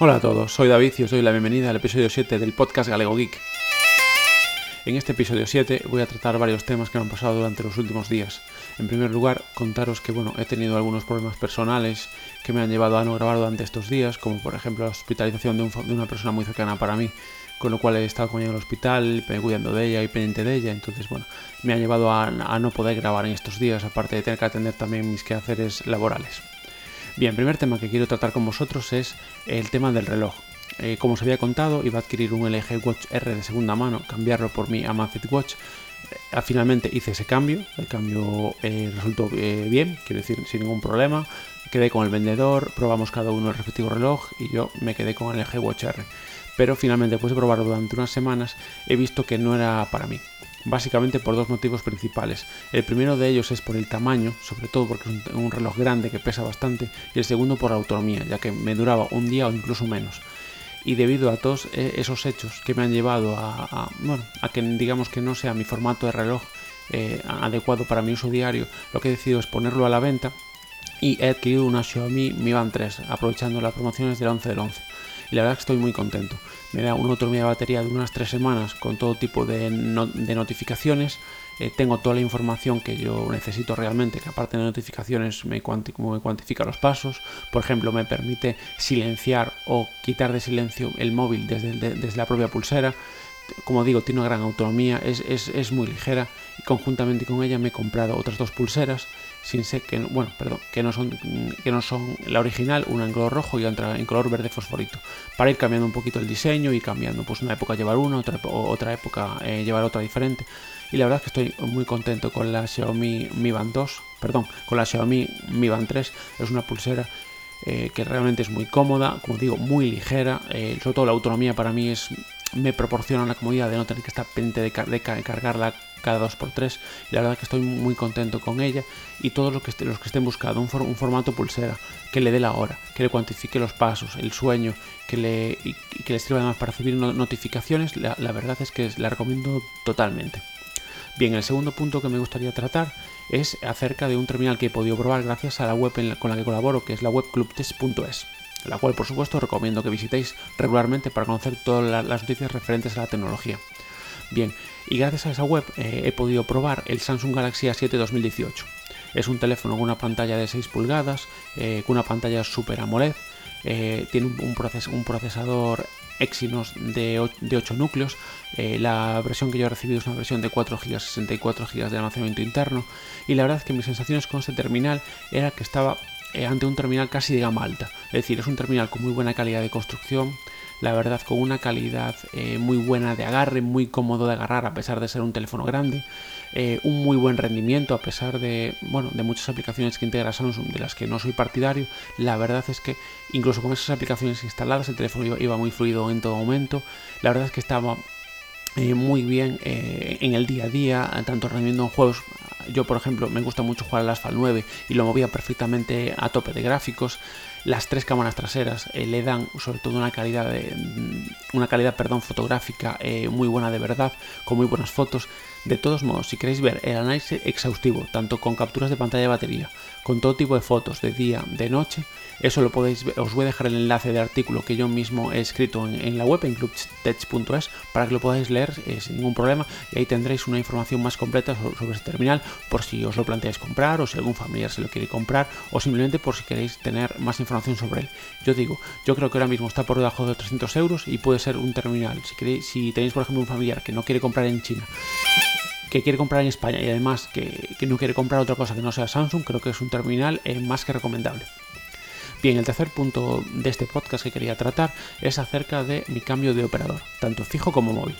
Hola a todos, soy David y os doy la bienvenida al episodio 7 del podcast Galego Geek. En este episodio 7 voy a tratar varios temas que me han pasado durante los últimos días. En primer lugar, contaros que bueno, he tenido algunos problemas personales que me han llevado a no grabar durante estos días, como por ejemplo la hospitalización de, de una persona muy cercana para mí, con lo cual he estado con ella en el hospital, cuidando de ella y pendiente de ella, entonces bueno, me ha llevado a, a no poder grabar en estos días, aparte de tener que atender también mis quehaceres laborales. Bien, primer tema que quiero tratar con vosotros es el tema del reloj. Eh, como os había contado, iba a adquirir un LG Watch R de segunda mano, cambiarlo por mi Amazfit Watch. Eh, finalmente hice ese cambio, el cambio eh, resultó bien, quiero decir, sin ningún problema. Quedé con el vendedor, probamos cada uno el respectivo reloj y yo me quedé con el LG Watch R. Pero finalmente, después de probarlo durante unas semanas, he visto que no era para mí básicamente por dos motivos principales. El primero de ellos es por el tamaño, sobre todo porque es un, reloj grande que pesa bastante, y el segundo por la autonomía, ya que me duraba un día o incluso menos. Y debido a todos eh, esos hechos que me han llevado a, bueno, a que digamos que no sea mi formato de reloj eh, adecuado para mi uso diario, lo que he decidido es ponerlo a la venta y he adquirido una Xiaomi Mi Band 3, aprovechando las promociones del 11 del 11 y la verdad que estoy muy contento. Me da una autonomía de batería de unas 3 semanas con todo tipo de, notificaciones. Eh, tengo toda la información que yo necesito realmente, que aparte de notificaciones me, me cuantifica los pasos. Por ejemplo, me permite silenciar o quitar de silencio el móvil desde, desde la propia pulsera como digo, tiene una gran autonomía, es, es, es, muy ligera. Y conjuntamente con ella me he comprado otras dos pulseras sin ser que bueno, perdón, que no son que no son la original, una en color rojo y otra en color verde fosforito, para ir cambiando un poquito el diseño y cambiando, pues una época llevar una, otra, otra época eh, llevar otra diferente. Y la verdad es que estoy muy contento con la Xiaomi Mi Band 2, perdón, con la Xiaomi Mi Band 3, es una pulsera eh, que realmente es muy cómoda, como digo, muy ligera, eh, sobre todo la autonomía para mí es me proporciona la comodidad de no tener que estar pendiente de, cargarla cada 2x3 y la verdad que estoy muy contento con ella y todos los que, estén, los que estén buscando un, formato pulsera que le dé la hora, que le cuantifique los pasos, el sueño, que le, y, que le sirva además para recibir notificaciones, la, verdad es que la recomiendo totalmente. Bien, el segundo punto que me gustaría tratar es acerca de un terminal que he podido probar gracias a la web con la que colaboro, que es la web clubtest.es la cual por supuesto recomiendo que visitéis regularmente para conocer todas las noticias referentes a la tecnología. Bien, y gracias a esa web eh, he podido probar el Samsung Galaxy A7 2018. Es un teléfono con una pantalla de 6 pulgadas, eh, con una pantalla Super AMOLED, eh, tiene un, procesador Exynos de 8, núcleos. la versión que yo he recibido es una versión de 4 GB, 64 GB de almacenamiento interno. Y la verdad es que mis sensaciones con este terminal era que estaba eh, ante un terminal casi de gama alta. Es decir, es un terminal con muy buena calidad de construcción, la verdad con una calidad eh, muy buena de agarre, muy cómodo de agarrar a pesar de ser un teléfono grande, eh, un muy buen rendimiento a pesar de, bueno, de muchas aplicaciones que integra Samsung de las que no soy partidario, la verdad es que incluso con esas aplicaciones instaladas el teléfono iba, muy fluido en todo momento, la verdad es que estaba muy bien en el día a día, tanto rendiendo en juegos yo, por ejemplo, me gusta mucho jugar al Asphalt 9 y lo movía perfectamente a tope de gráficos. Las tres cámaras traseras eh, le dan sobre todo una calidad mm, una calidad, perdón, fotográfica eh, muy buena de verdad, con muy buenas fotos. De todos modos, si queréis ver el análisis exhaustivo, tanto con capturas de pantalla de batería, con todo tipo de fotos de día, de noche, eso lo podéis ver, os voy a dejar el enlace de artículo que yo mismo he escrito en, la web, en clubtech.es, para que lo podáis leer eh, sin ningún problema y ahí tendréis una información más completa sobre, sobre, este terminal por si os lo planteáis comprar o si algún familiar se lo quiere comprar o simplemente por si queréis tener más información sobre él. Yo digo, yo creo que ahora mismo está por debajo de 300 euros y puede ser un terminal. Si, queréis, si tenéis por ejemplo un familiar que no quiere comprar en China que quiere comprar en España y además que, no quiere comprar otra cosa que no sea Samsung, creo que es un terminal eh, más que recomendable. Bien, el tercer punto de este podcast que quería tratar es acerca de mi cambio de operador, tanto fijo como móvil.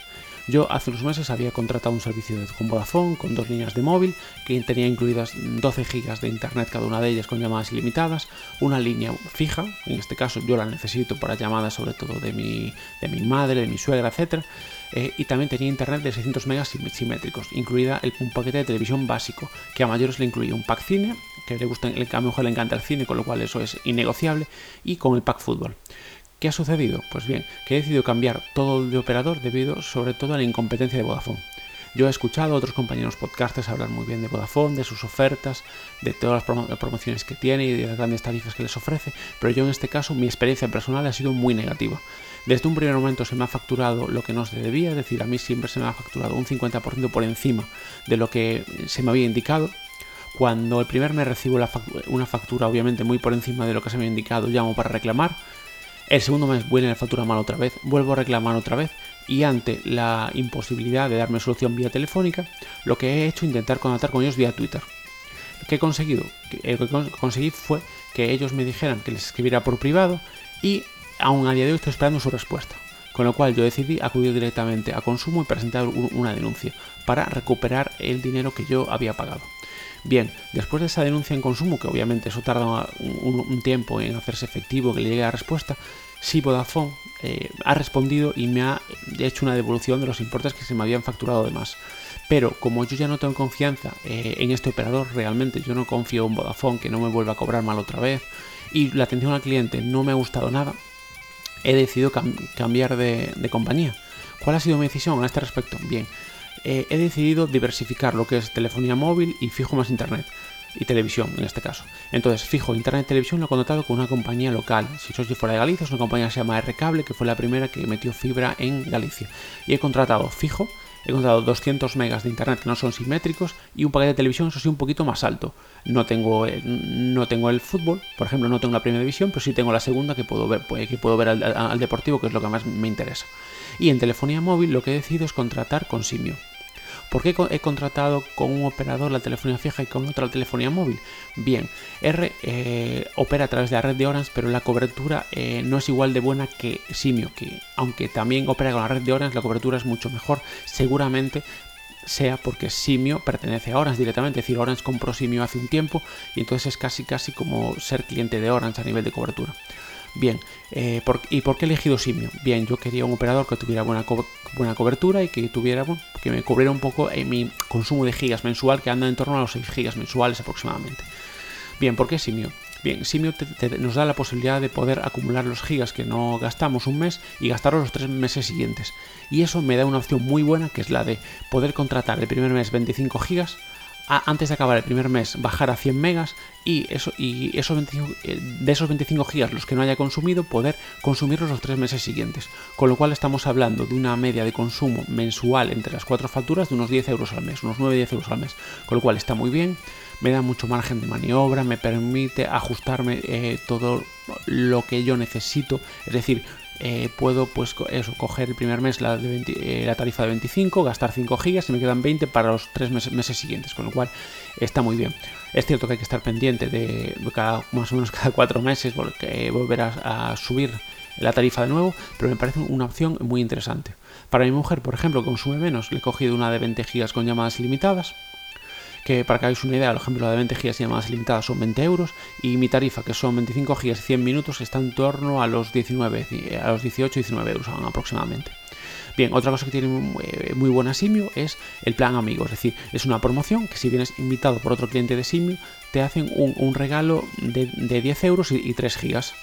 Yo hace unos meses había contratado un servicio de, con Vodafone con dos líneas de móvil que tenía incluidas 12 GB de internet cada una de ellas con llamadas ilimitadas, una línea fija, en este caso yo la necesito para llamadas sobre todo de mi, de mi madre, de mi suegra, etc. Eh, y también tenía internet de 600 megas simétricos, incluida el, un paquete de televisión básico, que a mayores le incluía un pack cine, que le gusta, a lo mejor le encanta el cine, con lo cual eso es innegociable, y con el pack fútbol. ¿Qué ha sucedido? Pues bien, que he decidido cambiar todo de operador debido sobre todo a la incompetencia de Vodafone. Yo he escuchado a otros compañeros podcasters hablar muy bien de Vodafone, de sus ofertas, de todas las promociones que tiene y de las grandes tarifas que les ofrece, pero yo en este caso mi experiencia personal ha sido muy negativa. Desde un primer momento se me ha facturado lo que no se debía, es decir, a mí siempre se me ha facturado un 50% por encima de lo que se me había indicado. Cuando el primer mes recibo una factura obviamente muy por encima de lo que se me ha indicado, llamo para reclamar. El segundo mes vuelve la factura mal otra vez, vuelvo a reclamar otra vez y ante la imposibilidad de darme solución vía telefónica, lo que he hecho es intentar contactar con ellos vía Twitter. ¿Qué he conseguido? Lo que conseguí fue que ellos me dijeran que les escribiera por privado y aún a día de hoy estoy esperando su respuesta. Con lo cual yo decidí acudir directamente a consumo y presentar una denuncia para recuperar el dinero que yo había pagado. Bien, después de esa denuncia en consumo, que obviamente eso tarda un, tiempo en hacerse efectivo, que le llegue la respuesta, sí Vodafone eh, ha respondido y me ha hecho una devolución de los importes que se me habían facturado de más. Pero como yo ya no tengo confianza eh, en este operador, realmente yo no confío en Vodafone que no me vuelva a cobrar mal otra vez y la atención al cliente no me ha gustado nada, he decidido cambiar de, compañía. ¿Cuál ha sido mi decisión a este respecto? Bien, eh, he decidido diversificar lo que es telefonía móvil y fijo más internet y televisión en este caso. Entonces, fijo internet y televisión lo he contratado con una compañía local. Si soy fuera de Galicia, es una compañía que se llama R-Cable, que fue la primera que metió fibra en Galicia. Y he contratado fijo he encontrado 200 megas de internet que no son simétricos y un paquete de televisión, eso sí, un poquito más alto. No tengo, no tengo el fútbol, por ejemplo, no tengo la primera división, pero sí tengo la segunda que puedo ver, pues, que puedo ver al deportivo, que es lo que más me interesa. Y en telefonía móvil lo que he decidido es contratar con Simio. ¿Por qué he contratado con un operador la telefonía fija y con otro la telefonía móvil? Bien, R eh, opera a través de la red de Orange, pero la cobertura eh, no es igual de buena que Simio, que aunque también opera con la red de Orange, la cobertura es mucho mejor. Seguramente sea porque Simio pertenece a Orange directamente, es decir, Orange compró Simio hace un tiempo y entonces es casi casi como ser cliente de Orange a nivel de cobertura. Bien, eh, ¿y por qué he elegido Simio? Bien, yo quería un operador que tuviera buena, buena cobertura y que tuviera, que me cubriera un poco en mi consumo de gigas mensual, que anda en torno a los 6 gigas mensuales aproximadamente. Bien, ¿por qué Simio? Bien, Simio nos da la posibilidad de poder acumular los gigas que no gastamos un mes y gastarlos los tres meses siguientes. Y eso me da una opción muy buena, que es la de poder contratar el primer mes 25 gigas, antes de acabar el primer mes bajar a 100 megas y, eso, y esos eh, de esos 25 gigas los que no haya consumido poder consumirlos los tres meses siguientes. Con lo cual estamos hablando de una media de consumo mensual entre las cuatro facturas de unos 10 euros al mes, unos 9-10 euros al mes. Con lo cual está muy bien, me da mucho margen de maniobra, me permite ajustarme eh, todo lo que yo necesito. Es decir, eh, puedo pues eso, coger el primer mes la, eh, la, tarifa de 25, gastar 5 gigas y me quedan 20 para los 3 meses, siguientes, con lo cual está muy bien. Es cierto que hay que estar pendiente de cada, más o menos cada 4 meses porque volver a, subir la tarifa de nuevo, pero me parece una opción muy interesante. Para mi mujer, por ejemplo, consume menos, le he cogido una de 20 gigas con llamadas ilimitadas que para que hagáis una idea, el ejemplo de 20 GB y llamadas limitadas son 20 euros y mi tarifa, que son 25 GB y 100 minutos, está en torno a los 19, a los 18 19 euros aproximadamente. Bien, otra cosa que tiene muy, buena Simio es el plan amigo, es decir, es una promoción que si vienes invitado por otro cliente de Simio, te hacen un, regalo de, 10 euros y, 3 gigas.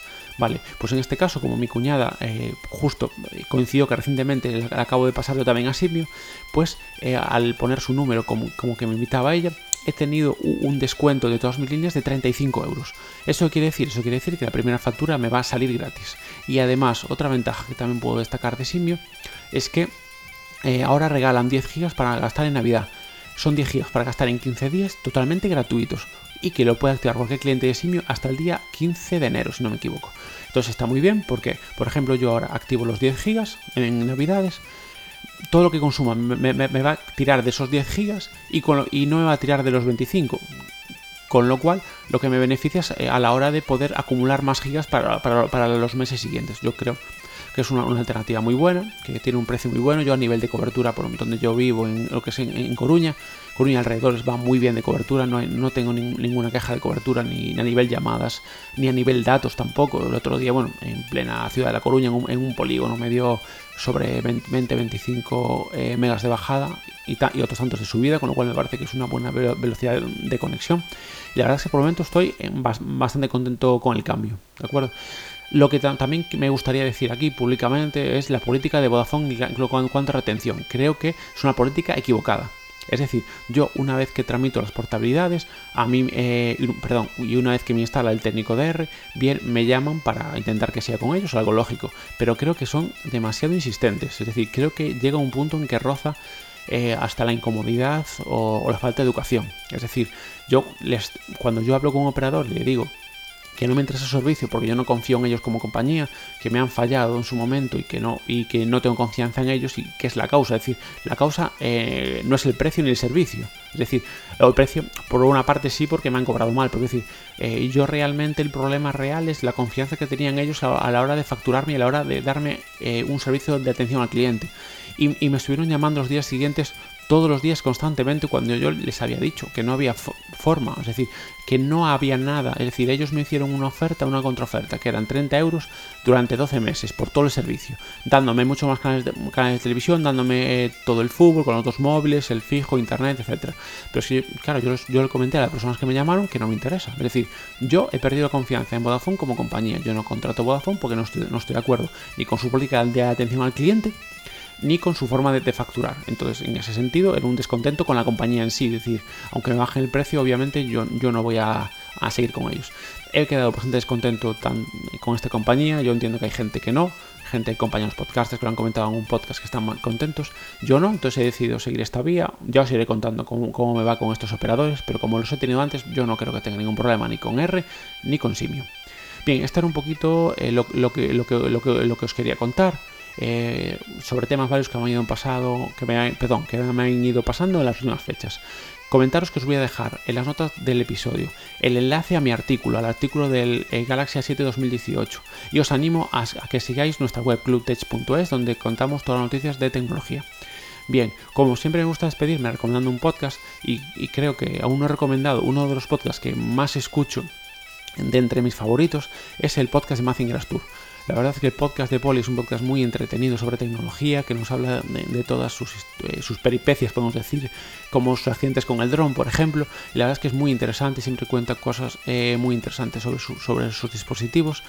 Vale, pues en este caso, como mi cuñada eh, justo coincidió que recientemente acabo de pasar yo también a Simio, pues eh, al poner su número como, como que me invitaba a ella, he tenido un descuento de todas mis líneas de 35 euros. ¿Eso quiere decir? Eso quiere decir que la primera factura me va a salir gratis. Y además, otra ventaja que también puedo destacar de Simio es que eh, ahora regalan 10 gigas para gastar en Navidad. Son 10 gigas para gastar en 15 días totalmente gratuitos y que lo puede activar cualquier cliente de Simio hasta el día 15 de enero, si no me equivoco. Entonces está muy bien porque, por ejemplo, yo ahora activo los 10 gigas en Navidades, todo lo que consuma me, va a tirar de esos 10 gigas y, y no me va a tirar de los 25. Con lo cual, lo que me beneficia es eh, a la hora de poder acumular más gigas para, para los meses siguientes. Yo creo que es una, alternativa muy buena, que tiene un precio muy bueno. Yo a nivel de cobertura, por donde yo vivo, en lo que es en, Coruña, Coruña alrededor va muy bien de cobertura, no, no tengo ninguna queja de cobertura ni, a nivel llamadas, ni a nivel datos tampoco. El otro día, bueno, en plena ciudad de La Coruña, en un, polígono, me dio sobre 20-25 eh, megas de bajada y, y, otros tantos de subida, con lo cual me parece que es una buena velocidad de, conexión. Y la verdad es que por el momento estoy bastante contento con el cambio, ¿de acuerdo? Lo que también me gustaría decir aquí públicamente es la política de Vodafone en cuanto a retención. Creo que es una política equivocada. Es decir, yo una vez que tramito las portabilidades, a mí, eh, perdón, y una vez que me instala el técnico DR, bien, me llaman para intentar que sea con ellos, algo lógico, pero creo que son demasiado insistentes. Es decir, creo que llega un punto en que roza eh, hasta la incomodidad o, la falta de educación. Es decir, yo les, cuando yo hablo con un operador le digo que no me interesa su servicio porque yo no confío en ellos como compañía, que me han fallado en su momento y que no, y que no tengo confianza en ellos y que es la causa. Es decir, la causa eh, no es el precio ni el servicio. Es decir, el precio, por una parte sí, porque me han cobrado mal, pero es decir, eh, yo realmente el problema real es la confianza que tenían ellos a, la hora de facturarme y a la hora de darme eh, un servicio de atención al cliente. Y, y me estuvieron llamando los días siguientes todos los días constantemente cuando yo les había dicho que no había forma, es decir, que no había nada. Es decir, ellos me hicieron una oferta, una contraoferta, que eran 30 euros durante 12 meses por todo el servicio, dándome muchos más canales de, canales de televisión, dándome eh, todo el fútbol con otros móviles, el fijo, internet, etcétera. Pero sí, claro, yo, yo le comenté a las personas que me llamaron que no me interesa. Es decir, yo he perdido confianza en Vodafone como compañía. Yo no contrato Vodafone porque no estoy, no estoy de acuerdo ni con su política de atención al cliente ni con su forma de, facturar. Entonces, en ese sentido, era un descontento con la compañía en sí. Es decir, aunque me bajen el precio, obviamente yo, yo no voy a, seguir con ellos. He quedado bastante descontento con esta compañía. Yo entiendo que hay gente que no, gente, compañeros podcasters que lo han comentado en un podcast que están contentos. Yo no, entonces he decidido seguir esta vía. Ya os iré contando cómo, me va con estos operadores, pero como los he tenido antes, yo no creo que tenga ningún problema ni con R ni con Simio. Bien, esto era un poquito eh, lo, que, lo, que, lo, que, lo que os quería contar. Eh, sobre temas varios que me han ido pasado, que me, perdón, que me han ido pasando en las últimas fechas. Comentaros que os voy a dejar en las notas del episodio el enlace a mi artículo, al artículo del eh, Galaxy A7 2018. Y os animo a, que sigáis nuestra web clubtech.es donde contamos todas las noticias de tecnología. Bien, como siempre me gusta despedirme recomendando un podcast y, creo que aún no he recomendado uno de los podcasts que más escucho de entre mis favoritos es el podcast de Mazinger Tour. La verdad es que el podcast de Poli es un podcast muy entretenido sobre tecnología, que nos habla de, todas eh, sus, peripecias, podemos decir, como sus accidentes con el dron, por ejemplo. Y la verdad es que es muy interesante, siempre cuenta cosas eh, muy interesantes sobre, sobre sus dispositivos.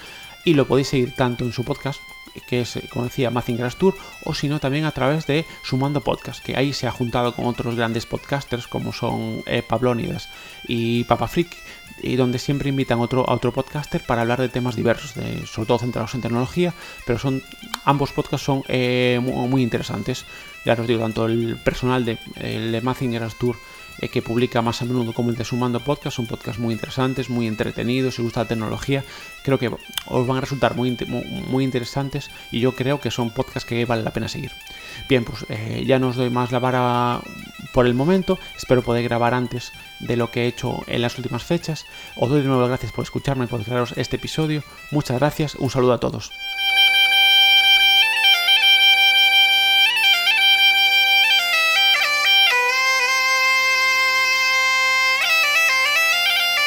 Y lo podéis seguir tanto en su podcast, que es, como decía, Mazinger Tour, o si no, también a través de Sumando Podcast, que ahí se ha juntado con otros grandes podcasters como son eh, Pablónidas y Papa Freak, y donde siempre invitan otro, a otro podcaster para hablar de temas diversos, sobre todo centrados en tecnología, pero son ambos podcasts son eh, muy, interesantes. Ya os digo, tanto el personal de, el de Mazinger Tour eh, que publica más a menudo como el de Sumando Podcast, son podcasts muy interesantes, muy entretenidos, si gusta la tecnología, creo que os van a resultar muy, muy interesantes y yo creo que son podcasts que vale la pena seguir. Bien, pues eh, ya no os doy más la vara por el momento, espero poder grabar antes de lo que he hecho en las últimas fechas. Os doy de nuevo las gracias por escucharme, por declararos este episodio. Muchas gracias, un saludo a todos.